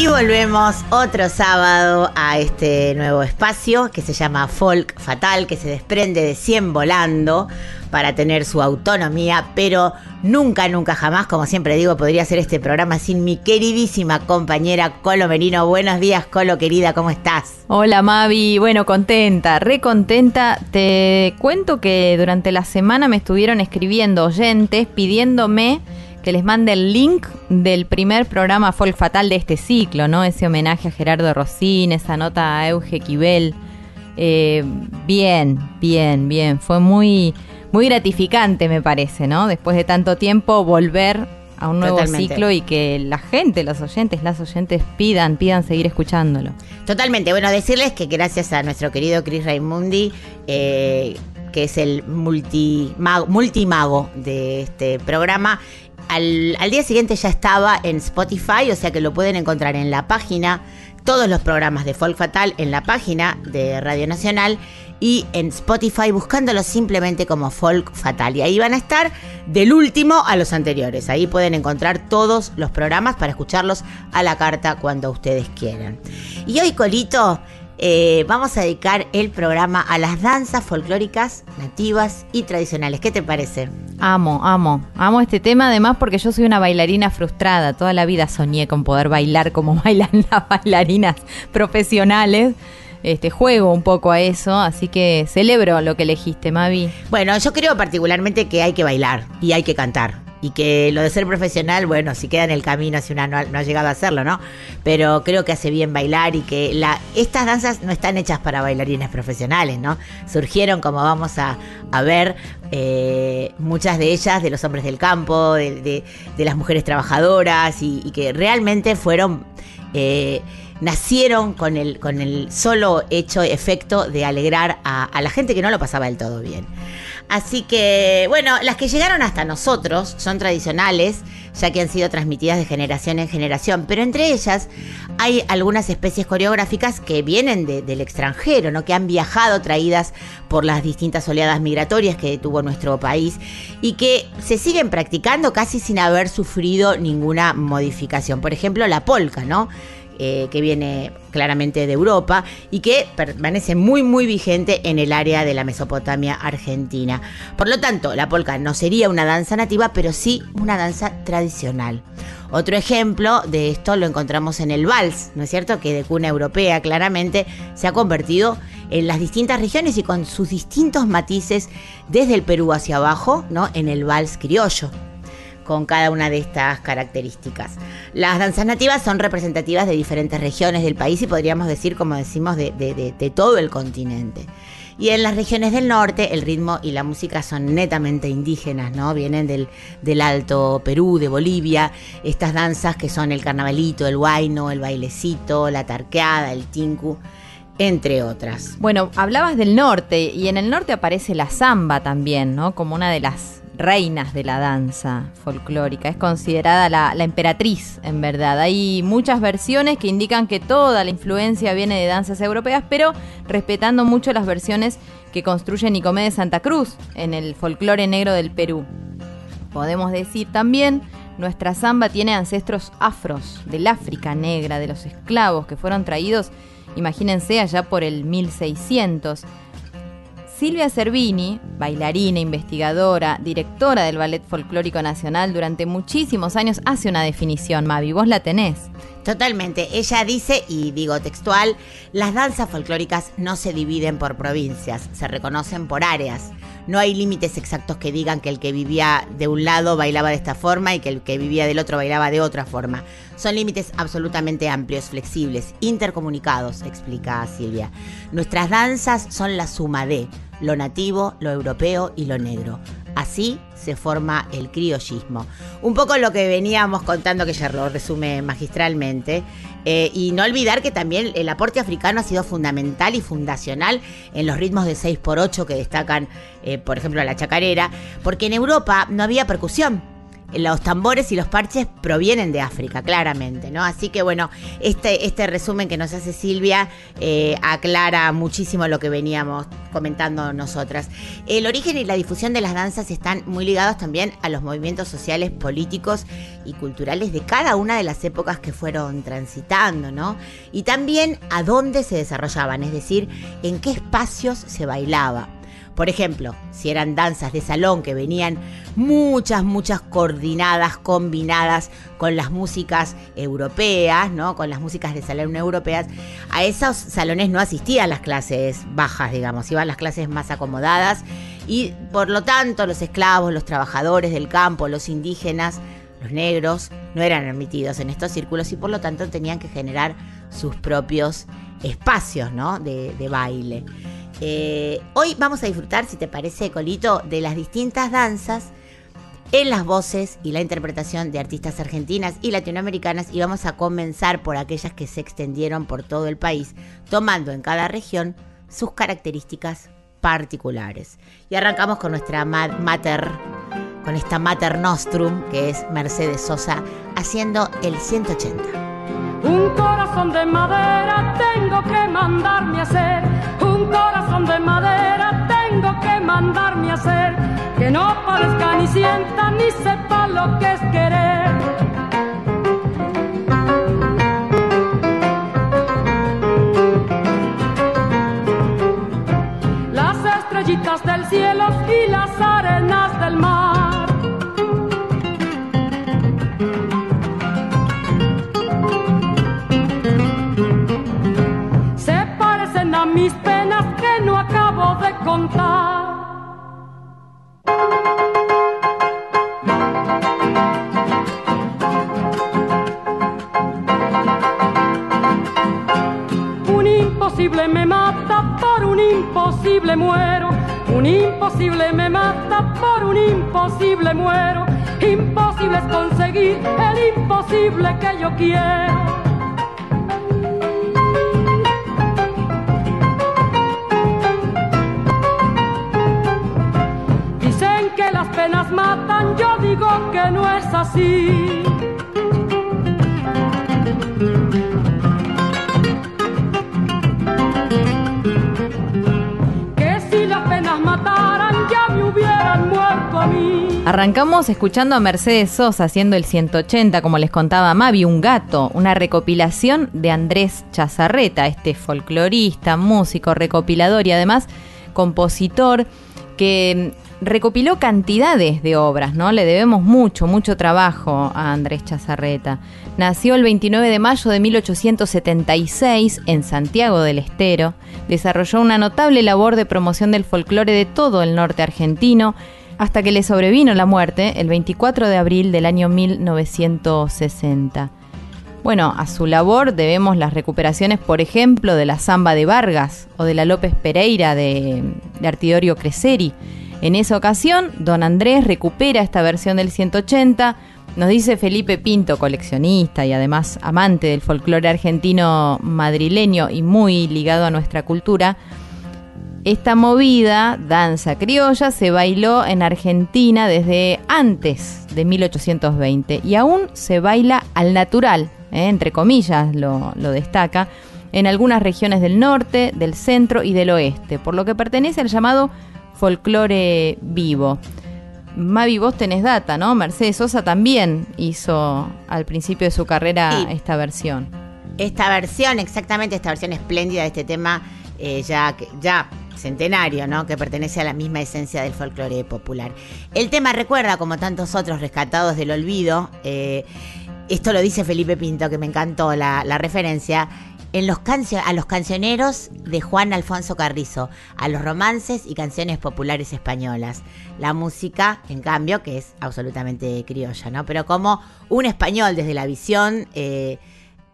Y volvemos otro sábado a este nuevo espacio que se llama Folk Fatal, que se desprende de 100 volando para tener su autonomía, pero nunca, nunca jamás, como siempre digo, podría hacer este programa sin mi queridísima compañera Colo Merino. Buenos días, Colo querida, ¿cómo estás? Hola Mavi, bueno, contenta, re contenta. Te cuento que durante la semana me estuvieron escribiendo oyentes pidiéndome que les mande el link del primer programa Folk Fatal de este ciclo, ¿no? Ese homenaje a Gerardo Rossín, esa nota a Euge Quibel. Eh, bien, bien, bien. Fue muy, muy gratificante, me parece, ¿no? Después de tanto tiempo, volver a un nuevo Totalmente. ciclo y que la gente, los oyentes, las oyentes pidan, pidan seguir escuchándolo. Totalmente. Bueno, decirles que gracias a nuestro querido Chris Raimundi, eh, que es el multimago, multimago de este programa, al, día siguiente ya estaba en Spotify, o sea que lo pueden encontrar en la página, todos los programas de Folk Fatal en la página de Radio Nacional y en Spotify buscándolo simplemente como Folk Fatal. Y ahí van a estar del último a los anteriores. Ahí pueden encontrar todos los programas para escucharlos a la carta cuando ustedes quieran. Y hoy, Colito, eh, vamos a dedicar el programa a las danzas folclóricas nativas y tradicionales. ¿Qué te parece? Amo, amo, amo este tema además porque yo soy una bailarina frustrada. Toda la vida soñé con poder bailar como bailan las bailarinas profesionales. Este juego un poco a eso, así que celebro lo que elegiste, Mavi. Bueno, yo creo particularmente que hay que bailar y hay que cantar. Y que lo de ser profesional, bueno, si queda en el camino, si una no no ha llegado a hacerlo, ¿no? Pero creo que hace bien bailar y que la, estas danzas no están hechas para bailarines profesionales, ¿no? Surgieron, como vamos a, ver, eh, muchas de ellas de los hombres del campo, de, de- de las mujeres trabajadoras y, que realmente fueron... eh, nacieron con el, con el solo hecho, efecto de alegrar a la gente que no lo pasaba del todo bien. Así que, bueno, las que llegaron hasta nosotros son tradicionales, ya que han sido transmitidas de generación en generación, pero entre ellas hay algunas especies coreográficas que vienen de- del extranjero, ¿no? que han viajado traídas por las distintas oleadas migratorias que tuvo nuestro país y que se siguen practicando casi sin haber sufrido ninguna modificación. Por ejemplo, la polca, ¿no? Eh, que viene claramente de Europa y que permanece muy muy vigente en el área de la Mesopotamia argentina. Por lo tanto, la polka no sería una danza nativa, pero sí una danza tradicional. Otro ejemplo de esto lo encontramos en el vals, ¿no es cierto? Que de cuna europea claramente se ha convertido en las distintas regiones y con sus distintos matices desde el Perú hacia abajo, ¿no? En el vals criollo con cada una de estas características. Las danzas nativas son representativas de diferentes regiones del país y podríamos decir, como decimos, de, todo el continente. Y en las regiones del norte el ritmo y la música son netamente indígenas, ¿no? Vienen del, del Alto Perú, de Bolivia, estas danzas que son el carnavalito, el huayno, el bailecito, la tarqueada, el tinku, entre otras. Bueno, hablabas del norte y en el norte aparece la samba también, ¿no? Como una de las reinas de la danza folclórica. Es considerada la, emperatriz, en verdad. Hay muchas versiones que indican que toda la influencia viene de danzas europeas, pero respetando mucho las versiones que construye Nicomé de Santa Cruz en el folclore negro del Perú. Podemos decir también, nuestra samba tiene ancestros afros, del África negra, de los esclavos que fueron traídos, imagínense, allá por el 1600. Silvia Cervini, bailarina, investigadora, directora del Ballet Folclórico Nacional durante muchísimos años, hace una definición, Mavi, vos la tenés. Totalmente. Ella dice, y digo textual, las danzas folclóricas no se dividen por provincias, se reconocen por áreas. No hay límites exactos que digan que el que vivía de un lado bailaba de esta forma y que el que vivía del otro bailaba de otra forma. Son límites absolutamente amplios, flexibles, intercomunicados, explica Silvia. Nuestras danzas son la suma de lo nativo, lo europeo y lo negro. Así se forma el criollismo. Un poco lo que veníamos contando, que ya lo resume magistralmente. Eh, y no olvidar que también el aporte africano ha sido fundamental y fundacional en los ritmos de 6x8 que destacan, eh, por ejemplo, la chacarera, porque en Europa no había percusión los tambores y los parches provienen de África, claramente, ¿no? Así que bueno, este, este resumen que nos hace Silvia eh, aclara muchísimo lo que veníamos comentando nosotras. El origen y la difusión de las danzas están muy ligados también a los movimientos sociales, políticos y culturales de cada una de las épocas que fueron transitando, ¿no? Y también a dónde se desarrollaban, es decir, en qué espacios se bailaba. Por ejemplo, si eran danzas de salón que venían muchas, muchas coordinadas, combinadas con las músicas europeas, ¿no? Con las músicas de salón europeas, a esos salones no asistían las clases bajas, digamos, iban las clases más acomodadas y por lo tanto los esclavos, los trabajadores del campo, los indígenas, los negros, no eran admitidos en estos círculos y por lo tanto tenían que generar sus propios espacios, ¿no? De, de baile. Eh, hoy vamos a disfrutar, si te parece, Colito, de las distintas danzas en las voces y la interpretación de artistas argentinas y latinoamericanas y vamos a comenzar por aquellas que se extendieron por todo el país, tomando en cada región sus características particulares. Y arrancamos con nuestra ma- mater, con esta mater nostrum que es Mercedes Sosa, haciendo el 180. Un corazón de madera tengo que mandarme a hacer. Corazón de madera tengo que mandarme a hacer. Que no parezca ni sienta ni sepa lo que es querer. Las estrellitas del cielo y las arenas del mar. se parecen a mis de contar. Un imposible me mata, por un imposible muero. Un imposible me mata, por un imposible muero. Imposible es conseguir el imposible que yo quiero. Matan, yo digo que no es así. Que si las penas mataran, ya me hubieran muerto a mí. Arrancamos escuchando a Mercedes Sosa haciendo el 180, como les contaba Mavi, un gato, una recopilación de Andrés Chazarreta, este folclorista, músico, recopilador y además compositor que recopiló cantidades de obras, ¿no? Le debemos mucho, mucho trabajo a Andrés Chazarreta. Nació el 29 de mayo de 1876 en Santiago del Estero. Desarrolló una notable labor de promoción del folclore de todo el norte argentino hasta que le sobrevino la muerte el 24 de abril del año 1960. Bueno, a su labor debemos las recuperaciones, por ejemplo, de la Zamba de Vargas o de la López Pereira de, de Artidorio Creseri. En esa ocasión, don Andrés recupera esta versión del 180. Nos dice Felipe Pinto, coleccionista y además amante del folclore argentino madrileño y muy ligado a nuestra cultura, esta movida, danza criolla, se bailó en Argentina desde antes de 1820 y aún se baila al natural, ¿eh? entre comillas lo, lo destaca, en algunas regiones del norte, del centro y del oeste, por lo que pertenece al llamado folclore vivo. Mavi, vos tenés data, ¿no? Mercedes Sosa también hizo al principio de su carrera Sí. esta versión. Esta versión, exactamente esta versión espléndida de este tema, eh, ya, centenario, ¿no? Que pertenece a la misma esencia del folclore popular. El tema recuerda, como tantos otros rescatados del olvido, eh, esto lo dice Felipe Pinto, que me encantó la, la referencia, en los cancio- a los cancioneros de Juan Alfonso Carrizo, a los romances y canciones populares españolas. La música, en cambio, que es absolutamente criolla, ¿no? Pero como un español desde la visión... eh,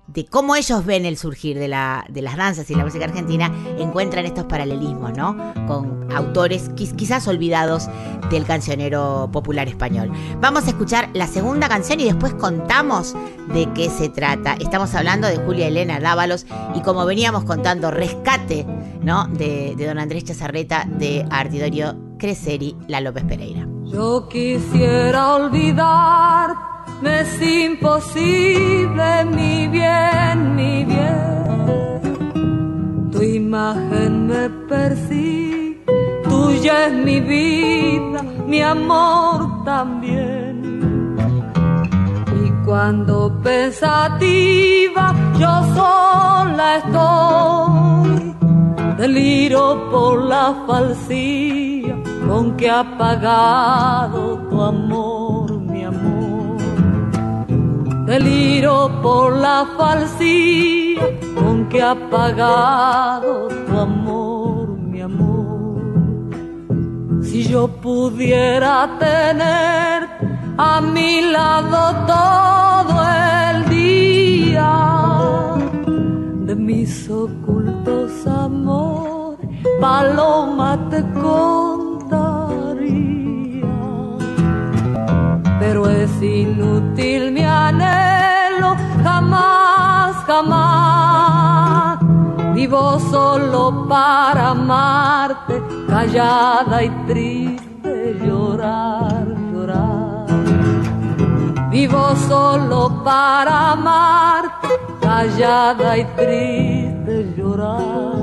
de cómo ellos ven el surgir de, la, de las danzas y la música argentina, encuentran estos paralelismos, ¿no? Con autores quiz- quizás olvidados del cancionero popular español. Vamos a escuchar la segunda canción y después contamos de qué se trata. Estamos hablando de Julia Elena Dávalos y como veníamos contando, rescate, ¿no? De, de don Andrés Chazarreta de Artidorio Creseri, la López Pereira. Yo quisiera olvidar, me es imposible, mi bien, mi bien. Tu imagen me persigue, tuya es mi vida, mi amor también. Y cuando pensativa, yo sola estoy deliro por la falsía con que ha pagado tu amor. Deliro por la falsía con que ha pagado tu amor, mi amor. Si yo pudiera tener a mi lado todo el día de mis ocultos amores, paloma te contaría. Pero es inútil mi anhelo, jamás, jamás. Vivo solo para amarte, callada y triste, llorar, llorar. Vivo solo para amarte, callada y triste, llorar,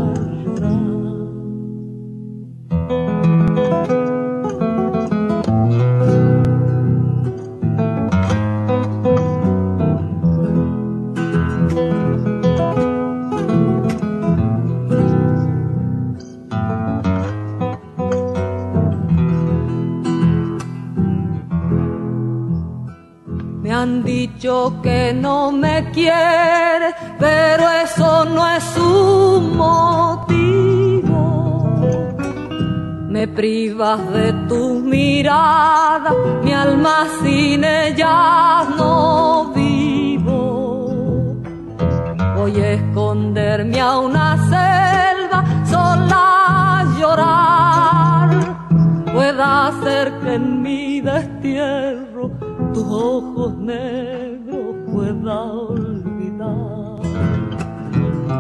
han dicho que no me quiere, pero eso no es un motivo. Me privas de tu mirada, mi alma sin ella no vivo. Voy a esconderme a una selva, sola llorar. Pueda ser que en mi destierro tus ojos negros pueda olvidar.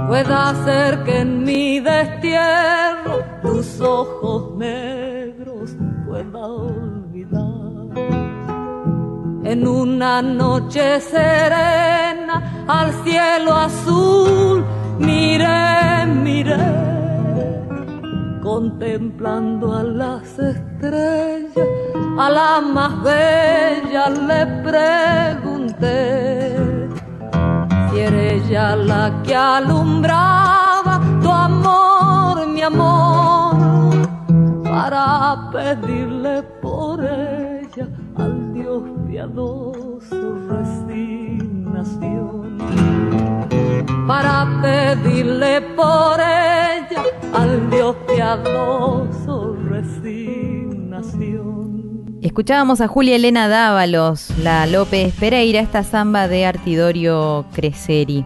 Pueda ser que en mi destierro tus ojos negros pueda olvidar. En una noche serena al cielo azul miré, miré contemplando a las estrellas, a la más bella le pregunté si era ella la que alumbraba tu amor, mi amor, para pedirle por ella al Dios piadoso resignación para pedirle por ella al Dios piadoso resignación. Escuchábamos a Julia Elena Dávalos, la López Pereira, esta samba de Artidorio Creseri.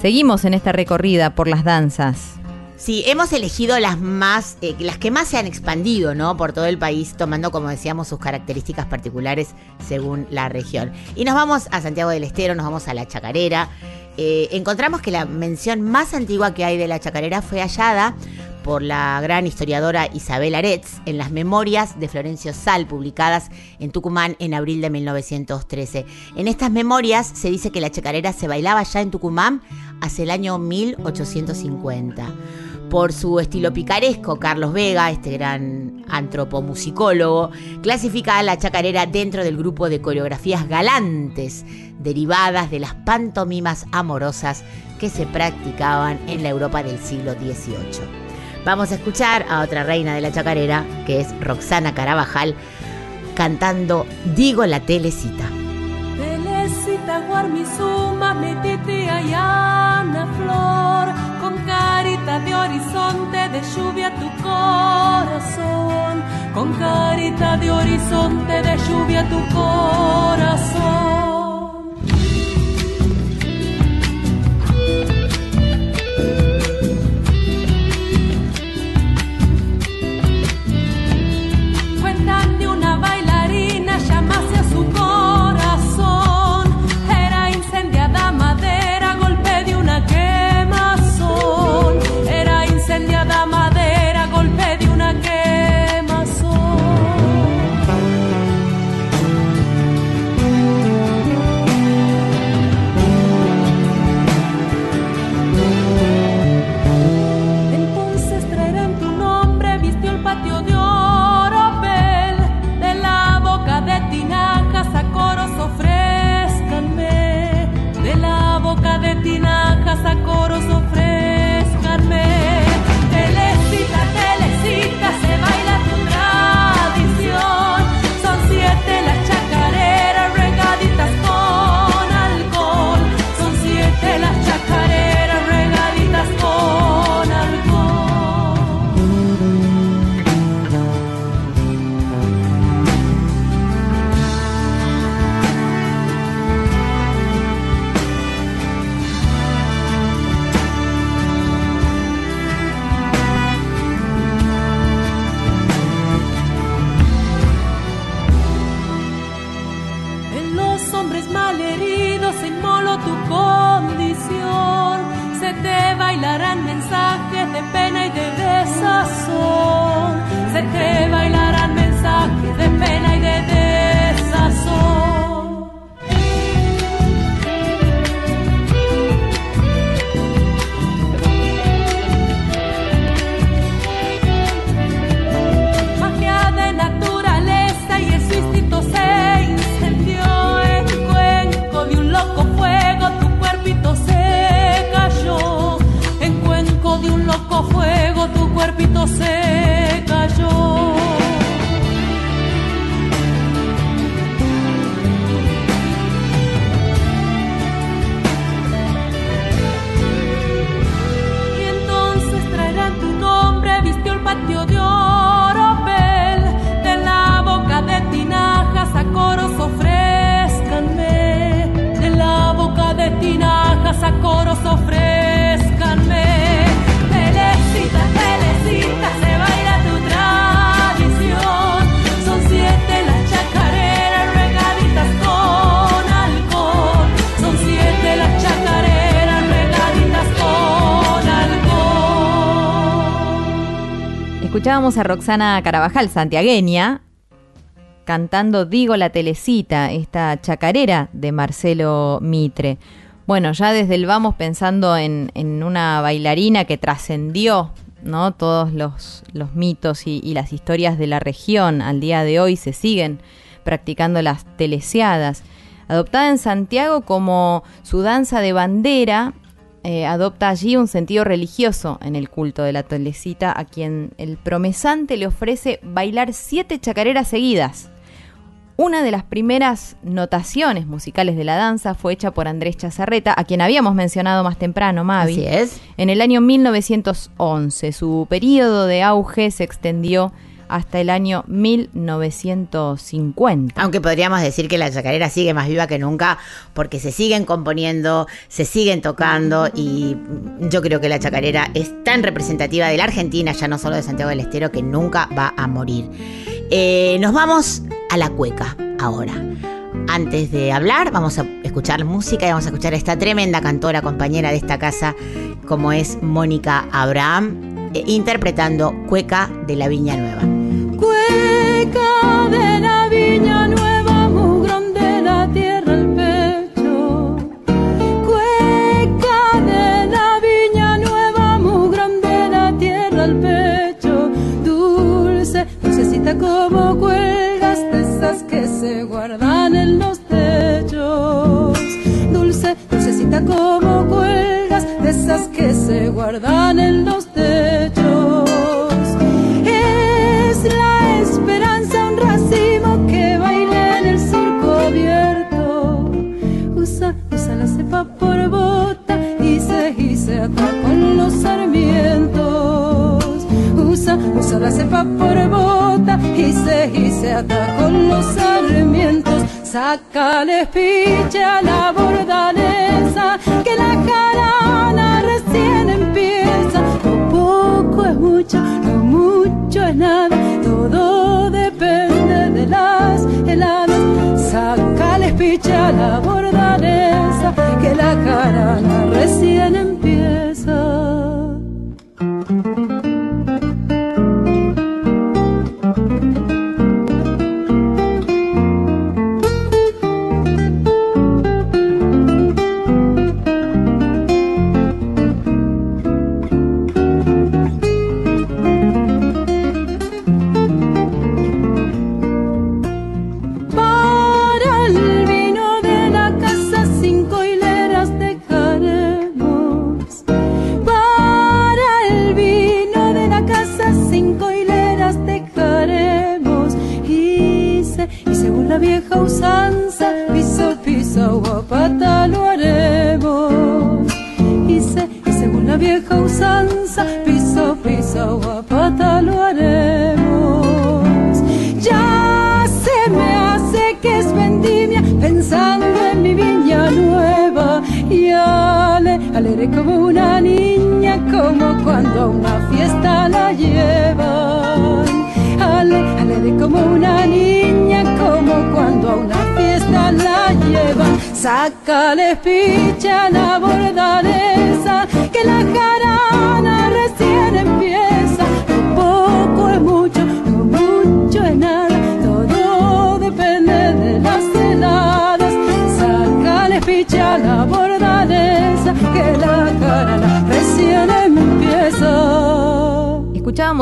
Seguimos en esta recorrida por las danzas. Sí, hemos elegido las más, eh, las que más se han expandido, ¿no? Por todo el país, tomando, como decíamos, sus características particulares según la región. Y nos vamos a Santiago del Estero, nos vamos a la Chacarera. Eh, encontramos que la mención más antigua que hay de la Chacarera fue hallada por la gran historiadora Isabel Aretz en las memorias de Florencio Sal, publicadas en Tucumán en abril de 1913. En estas memorias se dice que la chacarera se bailaba ya en Tucumán hacia el año 1850. Por su estilo picaresco, Carlos Vega, este gran antropomusicólogo, clasifica a la chacarera dentro del grupo de coreografías galantes derivadas de las pantomimas amorosas que se practicaban en la Europa del siglo XVIII. Vamos a escuchar a otra reina de la chacarera, que es Roxana Carabajal, cantando Digo la telecita. Telecita guarmizuma, metete Ayana flor, con carita de horizonte de lluvia tu corazón, con carita de horizonte de lluvia tu corazón. A Roxana Carabajal, santiagueña, cantando Digo la Telecita, esta chacarera de Marcelo Mitre. Bueno, ya desde el vamos pensando en, una bailarina que trascendió ¿no? todos los, mitos y, y las historias de la región. Al día de hoy se siguen practicando las telesiadas. Adoptada en Santiago como su danza de bandera, eh, adopta allí un sentido religioso en el culto de la telecita, a quien el promesante le ofrece bailar siete chacareras seguidas. Una de las primeras notaciones musicales de la danza fue hecha por Andrés Chazarreta, a quien habíamos mencionado más temprano, Mavi. Así es. En el año 1911. Su periodo de auge se extendió hasta el año 1950. Aunque podríamos decir que la chacarera sigue más viva que nunca porque se siguen componiendo, se siguen tocando y yo creo que la chacarera es tan representativa de la Argentina, ya no solo de Santiago del Estero, que nunca va a morir. Eh, nos vamos a la cueca ahora. Antes de hablar, vamos a escuchar música y vamos a escuchar a esta tremenda cantora, compañera de esta casa, como es Mónica Abraham, eh, interpretando Cueca de la Viña Nueva. Cueca de la viña nueva, mugrón de la tierra al pecho. Cueca de la viña nueva, mugrón de la tierra al pecho. Dulce, dulcecita como cuelgas de esas que se guardan en los techos. Dulce, dulcecita como cuelgas de esas que se guardan en los techos. La cepa por bota y se ata con los sarmientos. Sácale piche a la bordanesa que la jarana recién empieza. Lo poco es mucho, lo mucho es nada, todo depende de las heladas. Sácales picha a la bordanesa, que la jarana recién empieza. Lleva. Sácale picha la bordadeza, que la jarana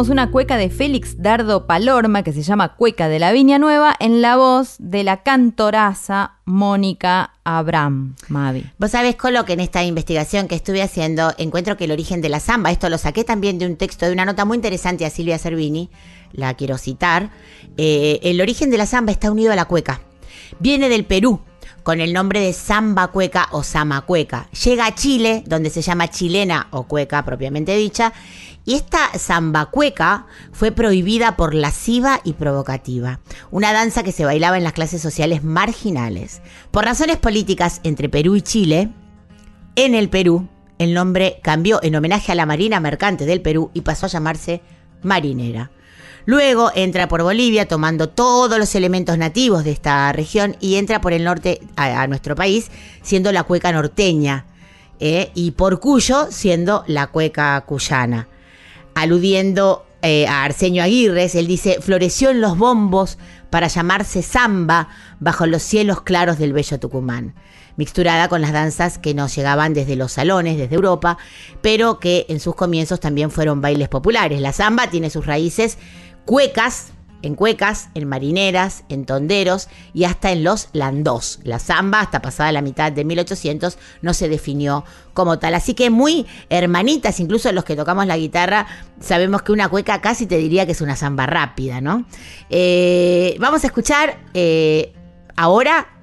Una cueca de Félix Dardo Palorma que se llama Cueca de la Viña Nueva en la voz de la cantoraza Mónica Abraham Mavi. Vos sabés, Colo, que en esta investigación que estuve haciendo encuentro que el origen de la samba, esto lo saqué también de un texto, de una nota muy interesante a Silvia Cervini, la quiero citar, eh, el origen de la samba está unido a la cueca. Viene del Perú, con el nombre de samba cueca o sama cueca. Llega a Chile, donde se llama chilena o cueca propiamente dicha, y esta samba cueca fue prohibida por lasciva y provocativa, una danza que se bailaba en las clases sociales marginales. Por razones políticas entre Perú y Chile, en el Perú, el nombre cambió en homenaje a la Marina Mercante del Perú y pasó a llamarse Marinera. Luego entra por Bolivia tomando todos los elementos nativos de esta región y entra por el norte a, nuestro país siendo la cueca norteña eh, y por Cuyo siendo la cueca cuyana. Aludiendo eh, a Arsenio Aguirres, él dice, floreció en los bombos para llamarse samba bajo los cielos claros del bello Tucumán mixturada con las danzas que nos llegaban desde los salones, desde Europa, pero que en sus comienzos también fueron bailes populares. La samba tiene sus raíces cuecas, en cuecas, en marineras, en tonderos y hasta en los landós. La samba, hasta pasada la mitad de 1800, no se definió como tal. Así que muy hermanitas, incluso los que tocamos la guitarra, sabemos que una cueca casi te diría que es una samba rápida, ¿no? Eh, vamos a escuchar eh, ahora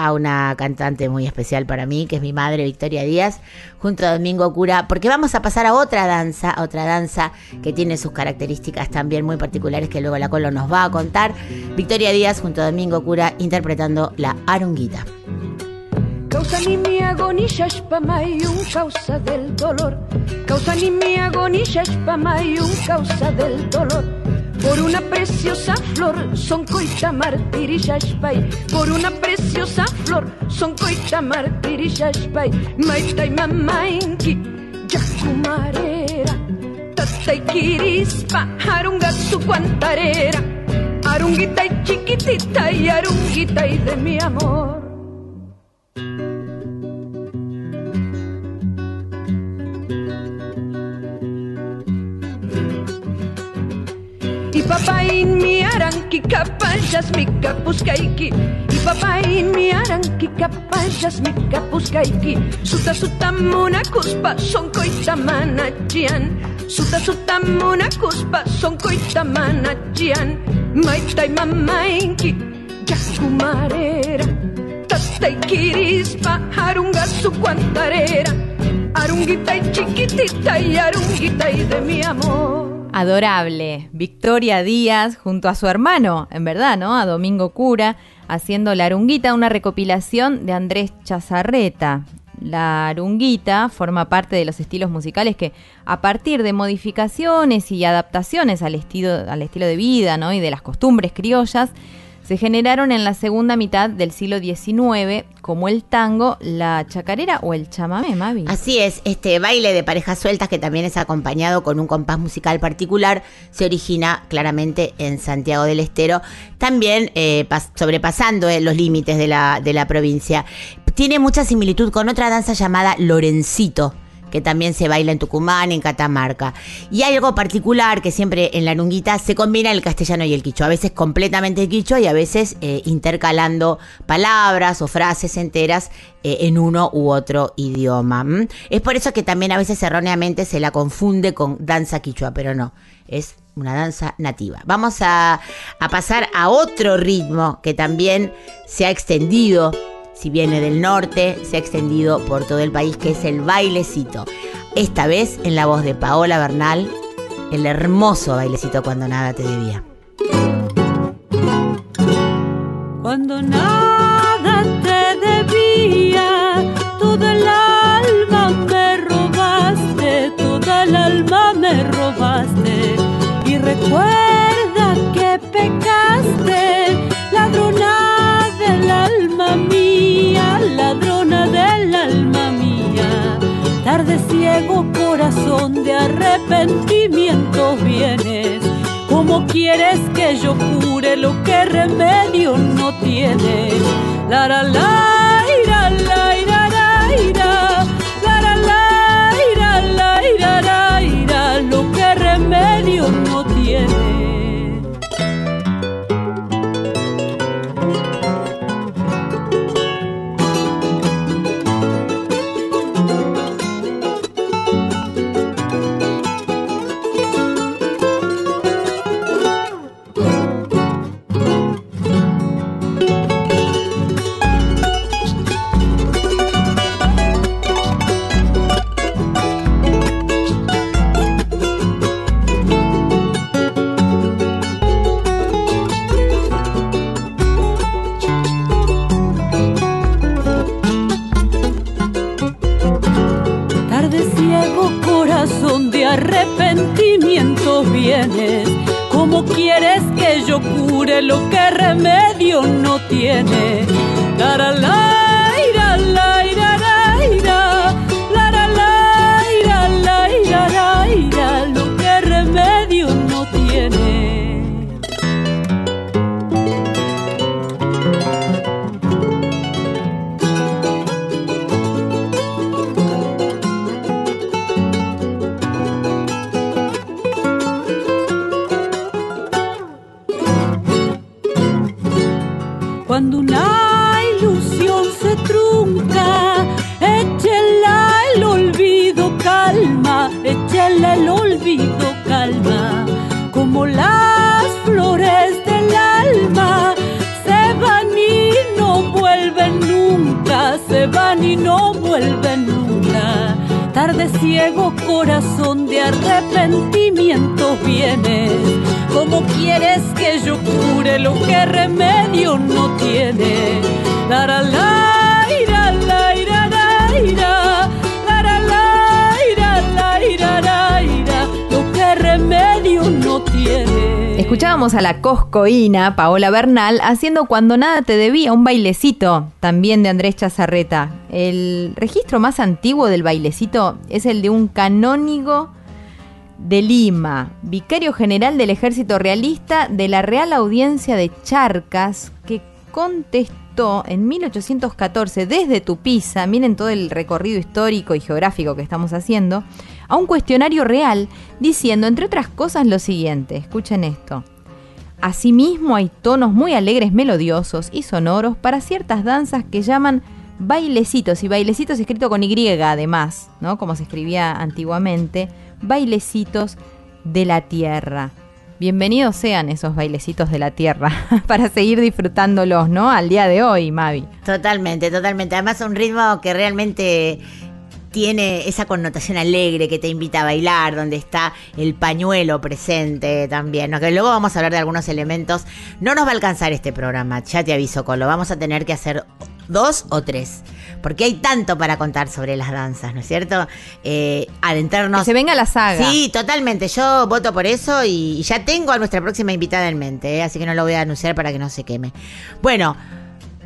a una cantante muy especial para mí, que es mi madre Victoria Díaz, junto a Domingo Cura, porque vamos a pasar a otra danza, otra danza que tiene sus características también muy particulares que luego la Colo nos va a contar. Victoria Díaz junto a Domingo Cura interpretando la Arunguita. Causa ni mi causa del dolor. Causa ni mi un causa del dolor. Por una preciosa flor, son coita martirilla spay. Por una preciosa flor, son coita martirilla spay. Maitai mamainki, yakumarera. Tatay kirispa, arunga su cuantarera. Arunguita y chiquitita y arunguita y de mi amor. Y papá in mi capuscaiki Y papá in mi aranqui capayas mi capuscaiki Suta suta mona cuspa son coita manachian Suta suta mona cuspa son coita manachian Maitai mamainki yakumarera Tatay kirispa arunga su cuantarera. Arunguita y chiquitita y arunguita y de mi amor Adorable. Victoria Díaz junto a su hermano, en verdad, ¿no? A Domingo Cura, haciendo La Arunguita, una recopilación de Andrés Chazarreta. La Arunguita forma parte de los estilos musicales que, a partir de modificaciones y adaptaciones al estilo, al estilo de vida ¿no? y de las costumbres criollas, se generaron en la segunda mitad del siglo XIX, como el tango, la chacarera o el chamamé, Mavi. Así es, este baile de parejas sueltas que también es acompañado con un compás musical particular se origina claramente en Santiago del Estero, también eh, pas- sobrepasando eh, los límites de la, de la provincia. Tiene mucha similitud con otra danza llamada Lorencito que también se baila en Tucumán, en Catamarca. Y algo particular que siempre en la nunguita se combina el castellano y el quichua, a veces completamente quichua y a veces eh, intercalando palabras o frases enteras eh, en uno u otro idioma. Es por eso que también a veces erróneamente se la confunde con danza quichua, pero no, es una danza nativa. Vamos a pasar a otro ritmo que también se ha extendido si viene del norte, se ha extendido por todo el país, que es el bailecito. Esta vez en la voz de Paola Bernal, el hermoso bailecito cuando nada te debía. Cuando nada te debía, toda el alma me robaste, toda el alma me robaste. Y recuerda ladrona del alma mía. Tarde ciego, corazón de arrepentimientos vienes. ¿Cómo quieres que yo cure lo que remedio no tiene? La la la, ira, la, ira, la, ira. La la la, ira, la, ira, la, ira. Lo que remedio no tiene. Escuchábamos a la coscoína Paola Bernal haciendo Cuando nada te debía, un bailecito también de Andrés Chazarreta. El registro más antiguo del bailecito es el de un canónigo de Lima, vicario general del ejército realista de la Real Audiencia de Charcas, que contestó en 1814 desde Tupiza, miren todo el recorrido histórico y geográfico que estamos haciendo, a un cuestionario real diciendo, entre otras cosas, lo siguiente, escuchen esto. Asimismo hay tonos muy alegres, melodiosos y sonoros para ciertas danzas que llaman bailecitos, y bailecitos escrito con Y además, ¿no? Como se escribía antiguamente, bailecitos de la tierra. Bienvenidos sean esos bailecitos de la tierra para seguir disfrutándolos, ¿no? Al día de hoy, Mavi. Totalmente, totalmente. Además un ritmo que realmente tiene esa connotación alegre que te invita a bailar, donde está el pañuelo presente también. ¿no? Que luego vamos a hablar de algunos elementos. No nos va a alcanzar este programa, ya te aviso, Colo. Vamos a tener que hacer dos o tres. Porque hay tanto para contar sobre las danzas, ¿no es cierto? Eh, adentrarnos. Que se venga la saga. Sí, totalmente. Yo voto por eso y ya tengo a nuestra próxima invitada en mente, ¿eh? así que no lo voy a anunciar para que no se queme. Bueno.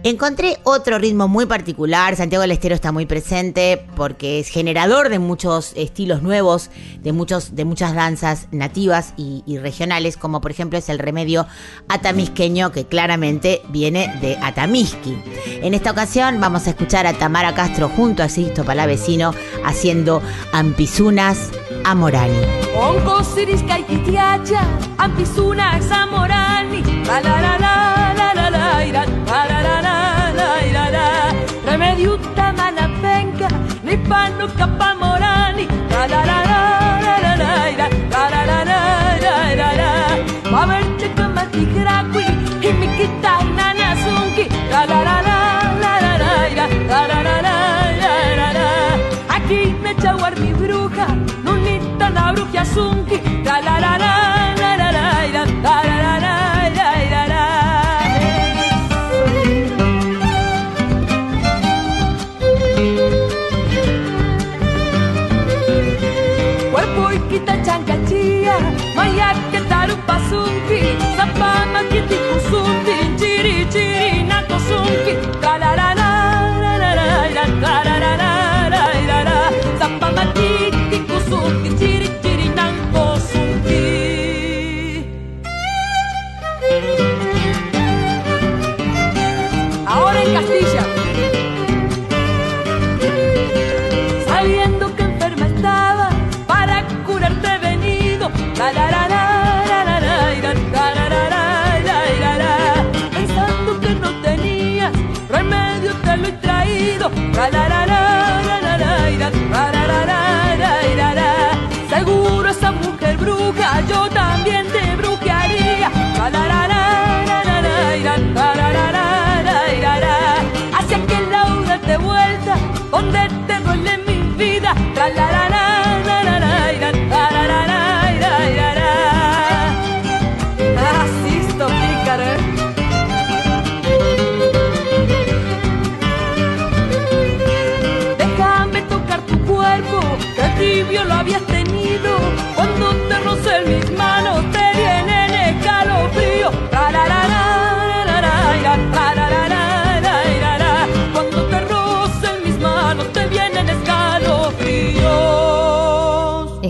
Encontré otro ritmo muy particular, Santiago del Estero está muy presente porque es generador de muchos estilos nuevos, de, muchos, de muchas danzas nativas y, y regionales, como por ejemplo es el remedio atamisqueño que claramente viene de Atamisqui. En esta ocasión vamos a escuchar a Tamara Castro junto a Sixto Palavecino haciendo Ampizunas a la la la ira la. Maverte kamati graqui, y mi kita nana sunki, la la la la la la la la. Aquí me chawar mi bruja, nunita la bruja sunki, la la la la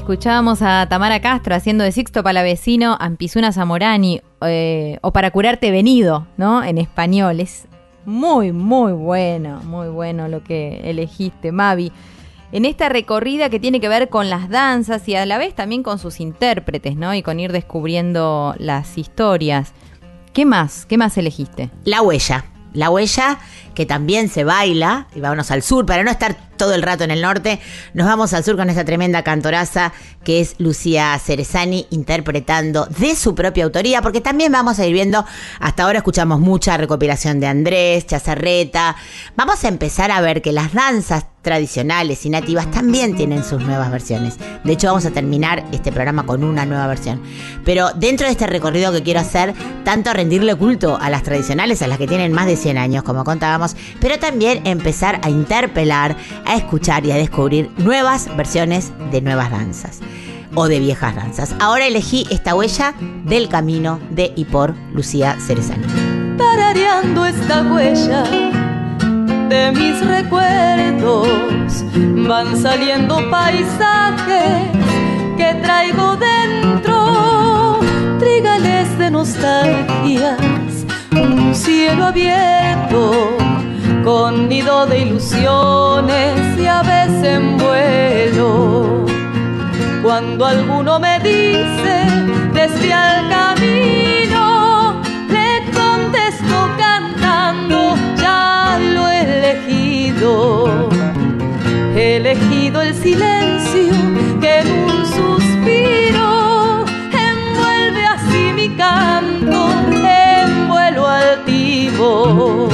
Escuchábamos a Tamara Castro haciendo de Sixto Palavecino Ampizuna Zamorani eh, o Para curarte venido, ¿no? En español. Es muy, muy bueno, muy bueno lo que elegiste, Mavi. En esta recorrida que tiene que ver con las danzas y a la vez también con sus intérpretes, ¿no? Y con ir descubriendo las historias. ¿Qué más? ¿Qué más elegiste? La huella. La huella que también se baila, y vámonos al sur, para no estar todo el rato en el norte, nos vamos al sur con esta tremenda cantoraza que es Lucía Cerezani interpretando de su propia autoría, porque también vamos a ir viendo, hasta ahora escuchamos mucha recopilación de Andrés, Chazarreta, vamos a empezar a ver que las danzas tradicionales y nativas también tienen sus nuevas versiones. De hecho, vamos a terminar este programa con una nueva versión. Pero dentro de este recorrido que quiero hacer, tanto rendirle culto a las tradicionales, a las que tienen más de 100 años, como contábamos, pero también empezar a interpelar, a escuchar y a descubrir nuevas versiones de nuevas danzas o de viejas danzas. Ahora elegí esta huella del camino de y por Lucía Cerezani. tarareando esta huella de mis recuerdos. Van saliendo paisajes que traigo dentro, trígales de nostalgias, un cielo abierto con nido de ilusiones y aves en vuelo. Cuando alguno me dice desvía el camino, le contesto cantando, ya lo he elegido. He elegido el silencio que en un suspiro envuelve así mi canto en vuelo altivo.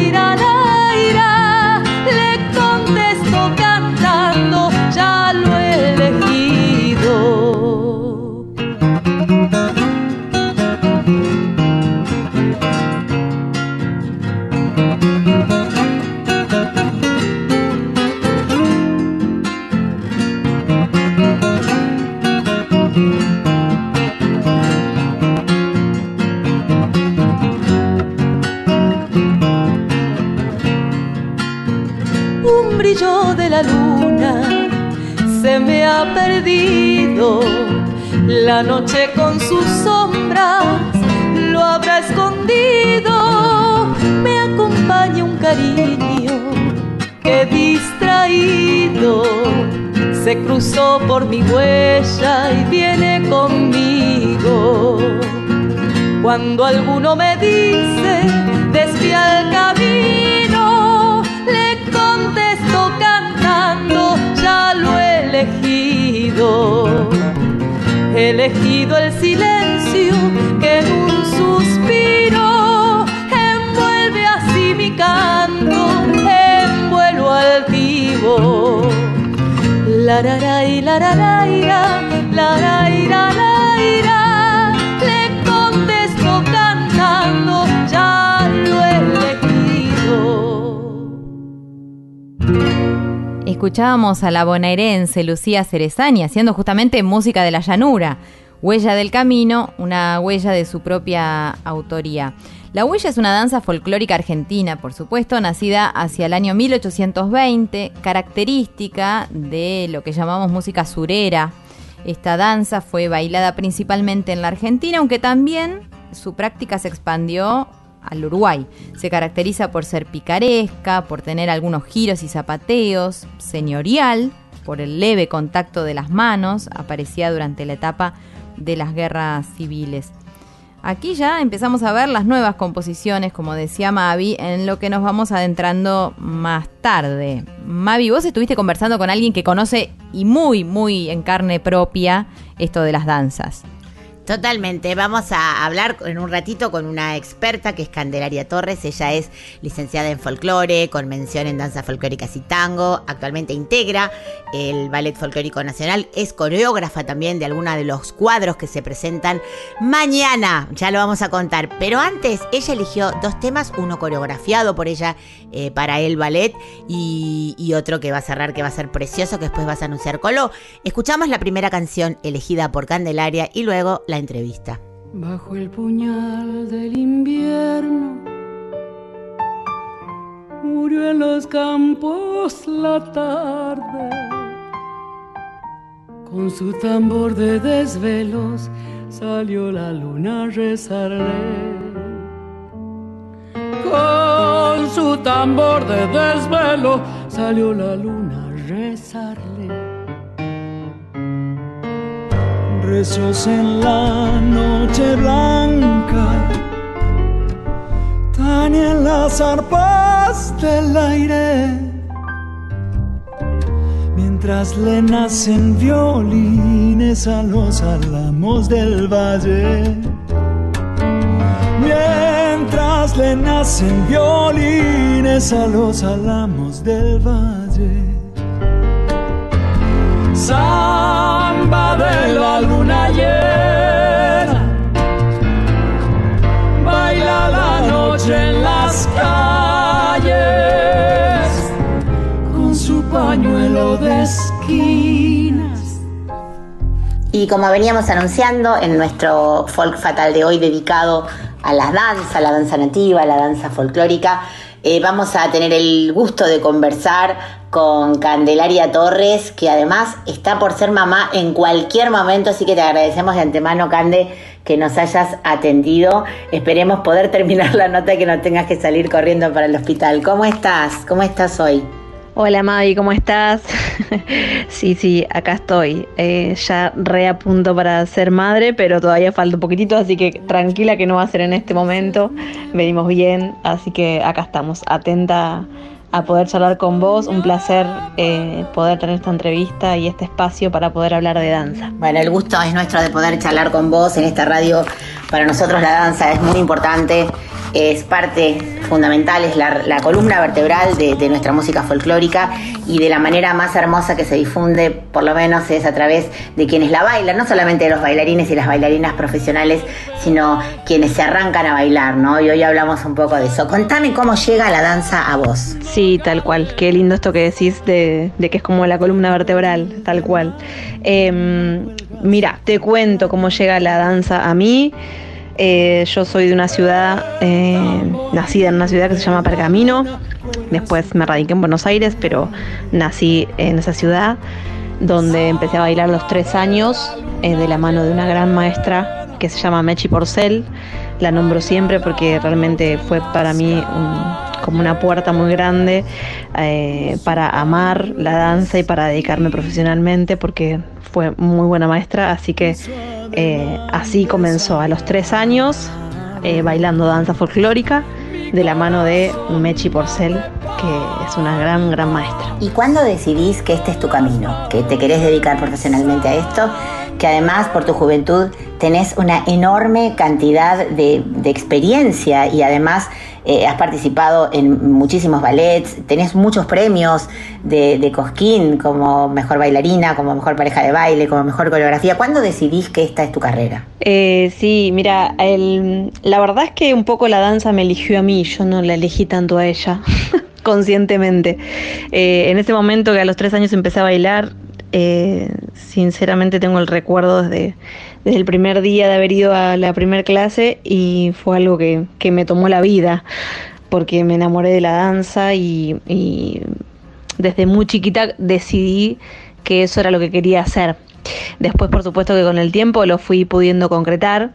luna se me ha perdido. La noche con sus sombras lo habrá escondido. Me acompaña un cariño que distraído se cruzó por mi huella y viene conmigo. Cuando alguno me dice He elegido el silencio que en un suspiro envuelve así mi canto en vuelo altivo. Lararay, lararaira, laraira, Escuchábamos a la bonaerense Lucía Cerezani haciendo justamente música de la llanura, Huella del Camino, una huella de su propia autoría. La huella es una danza folclórica argentina, por supuesto, nacida hacia el año 1820, característica de lo que llamamos música surera. Esta danza fue bailada principalmente en la Argentina, aunque también su práctica se expandió al Uruguay. Se caracteriza por ser picaresca, por tener algunos giros y zapateos, señorial, por el leve contacto de las manos, aparecía durante la etapa de las guerras civiles. Aquí ya empezamos a ver las nuevas composiciones, como decía Mavi, en lo que nos vamos adentrando más tarde. Mavi, vos estuviste conversando con alguien que conoce y muy, muy en carne propia esto de las danzas. Totalmente. Vamos a hablar en un ratito con una experta que es Candelaria Torres. Ella es licenciada en folclore, con mención en danza folclóricas y tango. Actualmente integra el Ballet Folclórico Nacional. Es coreógrafa también de algunos de los cuadros que se presentan mañana. Ya lo vamos a contar. Pero antes, ella eligió dos temas, uno coreografiado por ella eh, para el ballet y, y otro que va a cerrar, que va a ser precioso, que después vas a anunciar Colo. Escuchamos la primera canción elegida por Candelaria y luego la entrevista. Bajo el puñal del invierno murió en los campos la tarde. Con su tambor de desvelos salió la luna a rezarle. Con su tambor de desvelo salió la luna a rezarle rezos en la noche blanca, tañen las arpas del aire, mientras le nacen violines a los álamos del valle. Mientras le nacen violines a los álamos del valle. Samba de la luna llena, baila la noche en las calles con su pañuelo de esquinas. Y como veníamos anunciando en nuestro folk fatal de hoy dedicado a la danza, la danza nativa, la danza folclórica, eh, vamos a tener el gusto de conversar con Candelaria Torres, que además está por ser mamá en cualquier momento, así que te agradecemos de antemano, Cande, que nos hayas atendido. Esperemos poder terminar la nota y que no tengas que salir corriendo para el hospital. ¿Cómo estás? ¿Cómo estás hoy? Hola Mavi, ¿cómo estás? sí, sí, acá estoy. Eh, ya re a punto para ser madre, pero todavía falta un poquitito, así que tranquila que no va a ser en este momento. Venimos bien, así que acá estamos, atenta a poder charlar con vos. Un placer eh, poder tener esta entrevista y este espacio para poder hablar de danza. Bueno, el gusto es nuestro de poder charlar con vos en esta radio. Para nosotros la danza es muy importante, es parte fundamental, es la, columna vertebral de, nuestra música folclórica y de la manera más hermosa que se difunde, por lo menos es a través de quienes la bailan, no solamente de los bailarines y las bailarinas profesionales, sino quienes se arrancan a bailar, ¿no? Y hoy hablamos un poco de eso. Contame cómo llega la danza a vos. Sí, tal cual. Qué lindo esto que decís de, que es como la columna vertebral, tal cual. Eh, mira, te cuento cómo llega la danza a mí. Eh, yo soy de una ciudad, eh, nacida en una ciudad que se llama Pergamino. Después me radiqué en Buenos Aires, pero nací en esa ciudad, donde empecé a bailar a los tres años eh, de la mano de una gran maestra que se llama Mechi Porcel. La nombro siempre porque realmente fue para mí como una puerta muy grande eh, para amar la danza y para dedicarme profesionalmente porque fue muy buena maestra, así que eh, así comenzó a los tres años eh, bailando danza folclórica de la mano de Mechi Porcel, que es una gran, gran maestra. ¿Y cuándo decidís que este es tu camino? Que te querés dedicar profesionalmente a esto, que además por tu juventud tenés una enorme cantidad de, experiencia y además eh, has participado en muchísimos ballets, tenés muchos premios de, Cosquín como mejor bailarina, como mejor pareja de baile, como mejor coreografía. ¿Cuándo decidís que esta es tu carrera? Eh, sí, mira, la verdad es que un poco la danza me eligió a mí, yo no la elegí tanto a ella, conscientemente. Eh, en ese momento que a los tres años empecé a bailar, eh, sinceramente tengo el recuerdo desde, desde el primer día de haber ido a la primer clase y fue algo que, que me tomó la vida, porque me enamoré de la danza y, y desde muy chiquita decidí que eso era lo que quería hacer. Después, por supuesto que con el tiempo lo fui pudiendo concretar,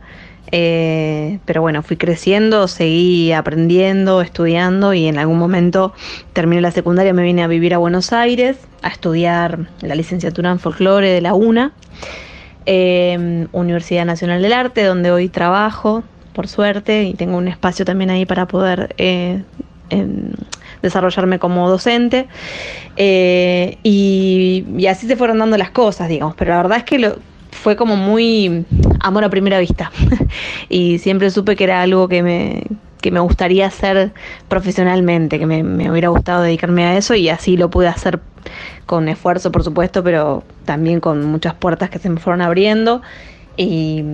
eh, pero bueno, fui creciendo, seguí aprendiendo, estudiando y en algún momento terminé la secundaria, me vine a vivir a Buenos Aires a estudiar la licenciatura en folclore de la UNA, eh, Universidad Nacional del Arte, donde hoy trabajo, por suerte, y tengo un espacio también ahí para poder eh, em, desarrollarme como docente. Eh, y, y así se fueron dando las cosas, digamos. Pero la verdad es que lo, fue como muy amor a primera vista. y siempre supe que era algo que me, que me gustaría hacer profesionalmente, que me, me hubiera gustado dedicarme a eso y así lo pude hacer con esfuerzo, por supuesto, pero también con muchas puertas que se me fueron abriendo. Y,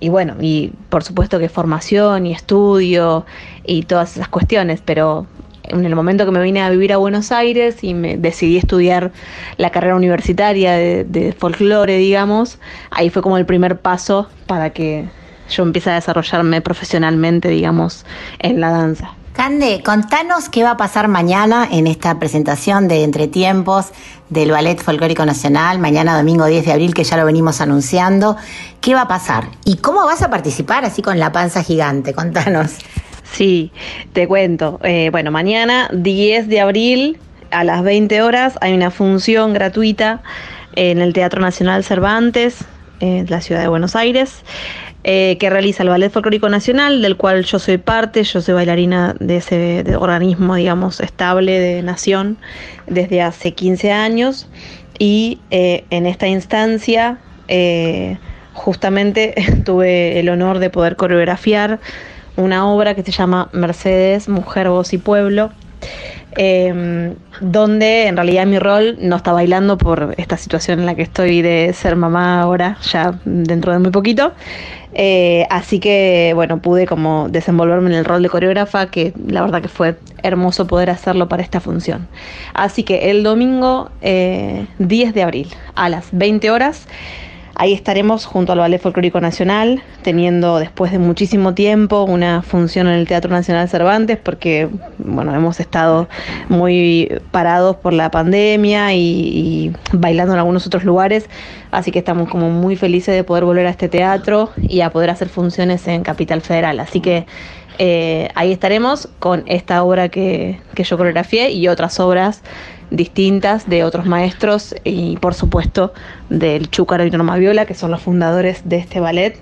y bueno, y por supuesto que formación y estudio y todas esas cuestiones, pero en el momento que me vine a vivir a Buenos Aires y me decidí estudiar la carrera universitaria de, de folclore, digamos, ahí fue como el primer paso para que yo empiece a desarrollarme profesionalmente, digamos, en la danza. Cande, contanos qué va a pasar mañana en esta presentación de Entretiempos del Ballet Folclórico Nacional, mañana domingo 10 de abril, que ya lo venimos anunciando. ¿Qué va a pasar? ¿Y cómo vas a participar así con la panza gigante? Contanos. Sí, te cuento. Eh, bueno, mañana 10 de abril a las 20 horas hay una función gratuita en el Teatro Nacional Cervantes, en la ciudad de Buenos Aires, eh, que realiza el Ballet Folclórico Nacional, del cual yo soy parte, yo soy bailarina de ese organismo, digamos, estable de nación desde hace 15 años y eh, en esta instancia justamente tuve el honor de poder coreografiar una obra que se llama Mercedes, Mujer, Voz y Pueblo, eh, donde en realidad mi rol no está bailando por esta situación en la que estoy de ser mamá ahora, ya dentro de muy poquito. Eh, así que bueno, pude como desenvolverme en el rol de coreógrafa, que la verdad que fue hermoso poder hacerlo para esta función. Así que el domingo eh, 10 de abril a las 20 horas Ahí estaremos junto al Ballet Folclórico Nacional, teniendo después de muchísimo tiempo una función en el Teatro Nacional Cervantes, porque bueno, hemos estado muy parados por la pandemia y, bailando en algunos otros lugares, así que estamos como muy felices de poder volver a este teatro y a poder hacer funciones en Capital Federal. Así que eh, ahí estaremos con esta obra que, que yo coreografié y otras obras distintas de otros maestros y por supuesto del Chúcaro y Norma Viola, que son los fundadores de este ballet.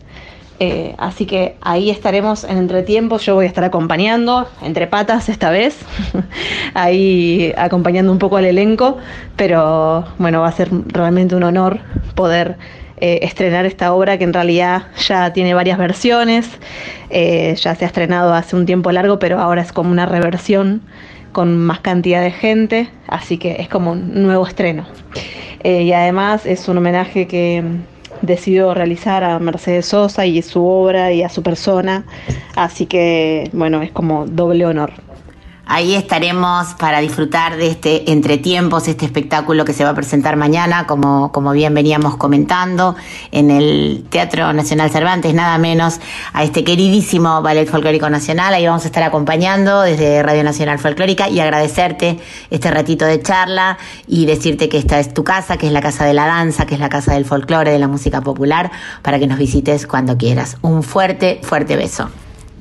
Eh, así que ahí estaremos en entretiempos, yo voy a estar acompañando, entre patas esta vez, ahí acompañando un poco al elenco, pero bueno, va a ser realmente un honor poder eh, estrenar esta obra que en realidad ya tiene varias versiones, eh, ya se ha estrenado hace un tiempo largo, pero ahora es como una reversión con más cantidad de gente, así que es como un nuevo estreno. Eh, y además es un homenaje que decidió realizar a Mercedes Sosa y su obra y a su persona, así que bueno, es como doble honor. Ahí estaremos para disfrutar de este entretiempos, este espectáculo que se va a presentar mañana, como, como bien veníamos comentando, en el Teatro Nacional Cervantes, nada menos, a este queridísimo Ballet Folclórico Nacional. Ahí vamos a estar acompañando desde Radio Nacional Folclórica y agradecerte este ratito de charla y decirte que esta es tu casa, que es la casa de la danza, que es la casa del folclore, de la música popular, para que nos visites cuando quieras. Un fuerte, fuerte beso.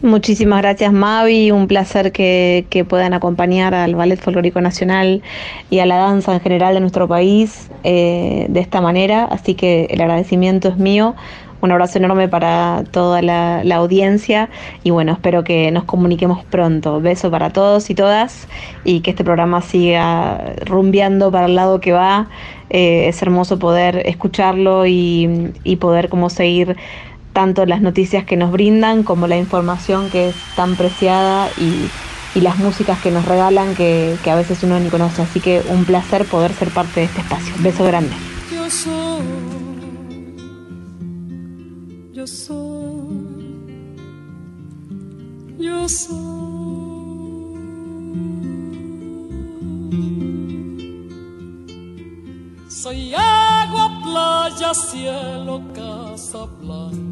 Muchísimas gracias Mavi, un placer que, que, puedan acompañar al Ballet Folclórico Nacional y a la danza en general de nuestro país eh, de esta manera, así que el agradecimiento es mío, un abrazo enorme para toda la, audiencia. Y bueno, espero que nos comuniquemos pronto. Beso para todos y todas. Y que este programa siga rumbeando para el lado que va. Eh, es hermoso poder escucharlo y, y poder como seguir tanto las noticias que nos brindan como la información que es tan preciada y, y las músicas que nos regalan que, que, a veces uno ni conoce. Así que un placer poder ser parte de este espacio. Beso grande. Yo soy, yo soy, yo soy. Soy agua, playa, cielo, casa blanca.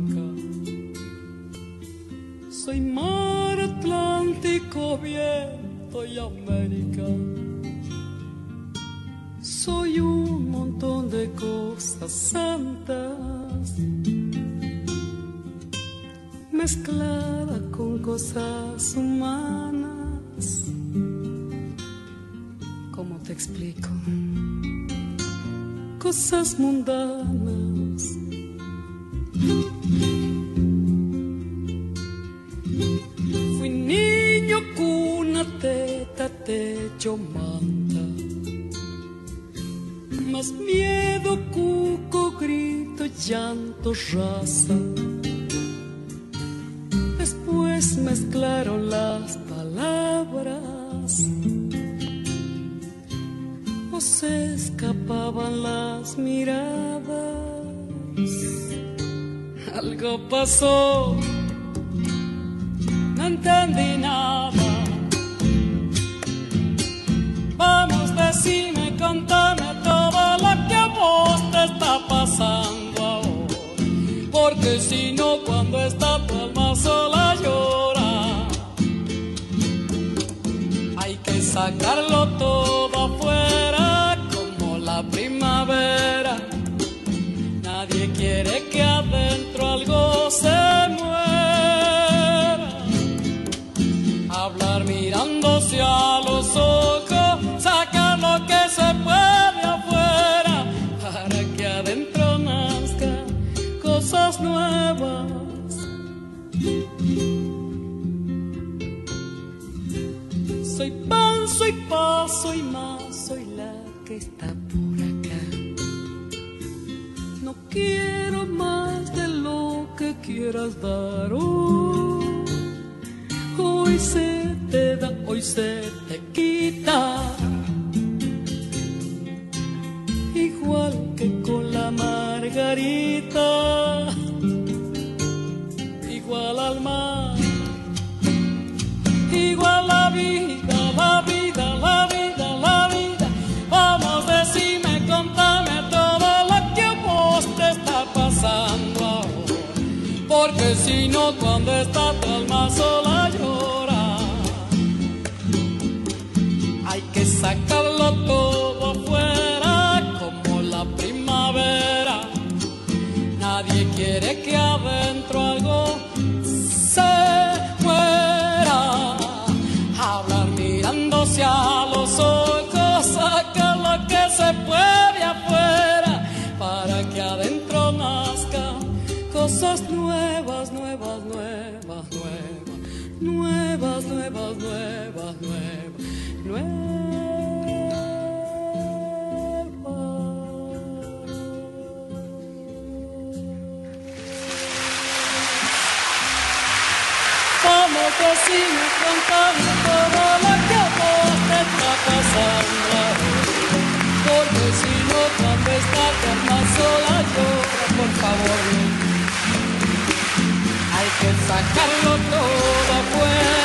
Soy mar Atlántico, viento y América. Soy un montón de cosas santas mezclada con cosas humanas. ¿Cómo te explico? Cosas mundanas. Techo, manta. Más miedo, cuco, grito, llanto, raza. Después mezclaron las palabras. O se escapaban las miradas. Algo pasó, no entendí nada. Contame todo lo que a vos te está pasando ahora. Porque si no, cuando está tu alma sola llora. Hay que sacarlo todo soy más, soy la que está por acá. No quiero más de lo que quieras dar. hoy. Hoy se te da, hoy se te quita. Igual que con la margarita. Cuando está tu alma sola cuando está tu alma sola llora, por favor. Hay que sacarlo todo afuera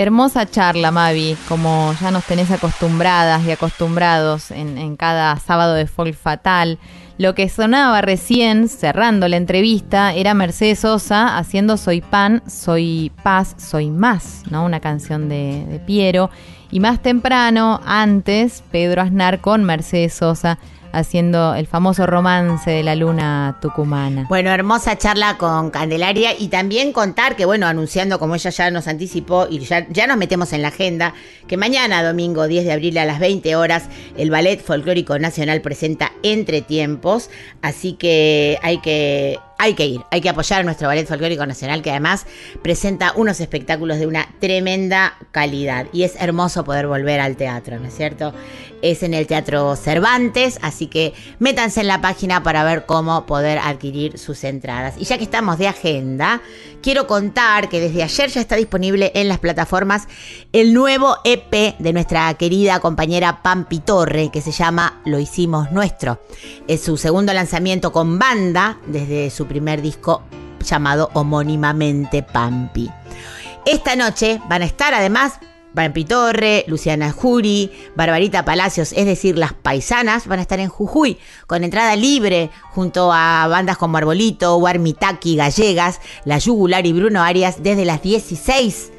Hermosa charla, Mavi, como ya nos tenés acostumbradas y acostumbrados en, cada sábado de Folk Fatal. Lo que sonaba recién, cerrando la entrevista, era Mercedes Sosa haciendo Soy Pan, Soy Paz, Soy Más, ¿no? Una canción de, de Piero. Y más temprano, antes, Pedro Aznar con Mercedes Sosa haciendo el famoso romance de la luna tucumana. Bueno, hermosa charla con Candelaria y también contar que, bueno, anunciando como ella ya nos anticipó y ya, ya nos metemos en la agenda, que mañana, domingo 10 de abril a las 20 horas, el Ballet Folclórico Nacional presenta Entre Tiempos, así que hay que hay que ir, hay que apoyar a nuestro Ballet Folclórico Nacional que además presenta unos espectáculos de una tremenda calidad y es hermoso poder volver al teatro, ¿no es cierto? Es en el Teatro Cervantes, así que métanse en la página para ver cómo poder adquirir sus entradas. Y ya que estamos de agenda, quiero contar que desde ayer ya está disponible en las plataformas el nuevo EP de nuestra querida compañera Pampi Torre que se llama Lo hicimos nuestro. Es su segundo lanzamiento con banda desde su primer disco llamado homónimamente Pampi. Esta noche van a estar además Pampi Torre, Luciana Juri, Barbarita Palacios, es decir, las paisanas, van a estar en Jujuy con entrada libre junto a bandas como Arbolito, Warmitaki, Gallegas, La Yugular y Bruno Arias desde las 16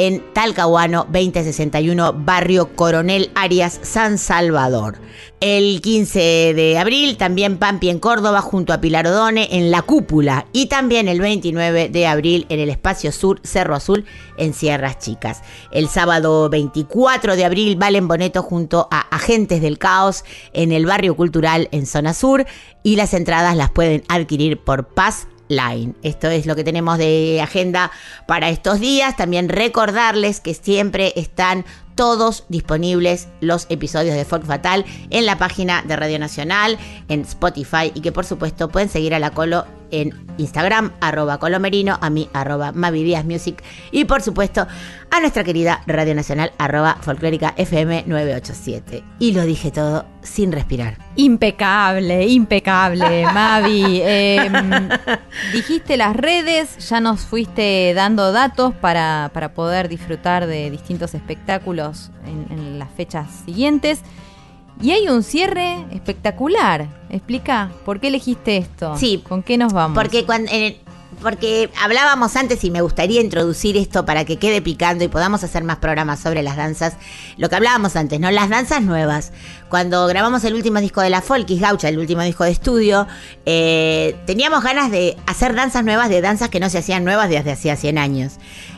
en Talcahuano 2061, barrio Coronel Arias, San Salvador. El 15 de abril también Pampi en Córdoba junto a Pilar Odone en La Cúpula y también el 29 de abril en el Espacio Sur Cerro Azul en Sierras Chicas. El sábado 24 de abril Valen Boneto junto a Agentes del Caos en el Barrio Cultural en Zona Sur y las entradas las pueden adquirir por Paz Line. Esto es lo que tenemos de agenda para estos días. También recordarles que siempre están todos disponibles los episodios de Folk Fatal en la página de Radio Nacional, en Spotify y que por supuesto pueden seguir a la Colo en Instagram, arroba colomerino, a mí, arroba Mavi Díaz Music y por supuesto a nuestra querida Radio Nacional, arroba folclórica FM 987. Y lo dije todo sin respirar. Impecable, impecable, Mavi. Eh, dijiste las redes, ya nos fuiste dando datos para, para poder disfrutar de distintos espectáculos en, en las fechas siguientes. Y hay un cierre espectacular. Explica, ¿por qué elegiste esto? Sí. ¿Con qué nos vamos? Porque cuando en el- porque hablábamos antes y me gustaría introducir esto para que quede picando y podamos hacer más programas sobre las danzas. Lo que hablábamos antes, ¿no? Las danzas nuevas. Cuando grabamos el último disco de la Folkis Gaucha, el último disco de estudio, eh, teníamos ganas de hacer danzas nuevas de danzas que no se hacían nuevas desde hacía 100 años.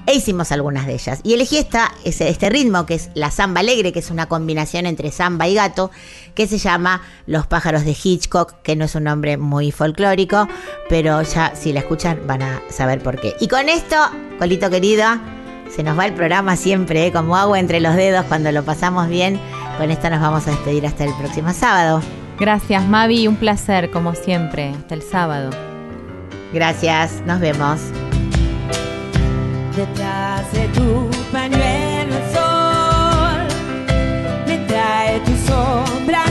E hicimos algunas de ellas. Y elegí esta, este ritmo que es la samba alegre, que es una combinación entre samba y gato, que se llama Los pájaros de Hitchcock, que no es un nombre muy folclórico, pero ya si la escuchan van a saber por qué. Y con esto, Colito querido, se nos va el programa siempre, ¿eh? como agua entre los dedos cuando lo pasamos bien. Con esto nos vamos a despedir hasta el próximo sábado. Gracias, Mavi. Un placer, como siempre. Hasta el sábado. Gracias, nos vemos. Detrás de tu pañuelo el sol me trae tu sombra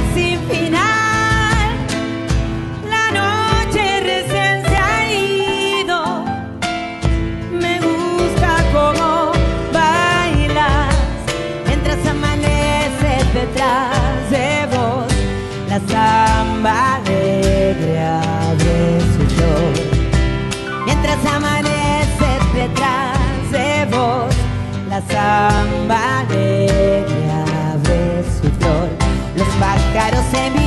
La samba alegre abre su flor. Los pájaros envidiosos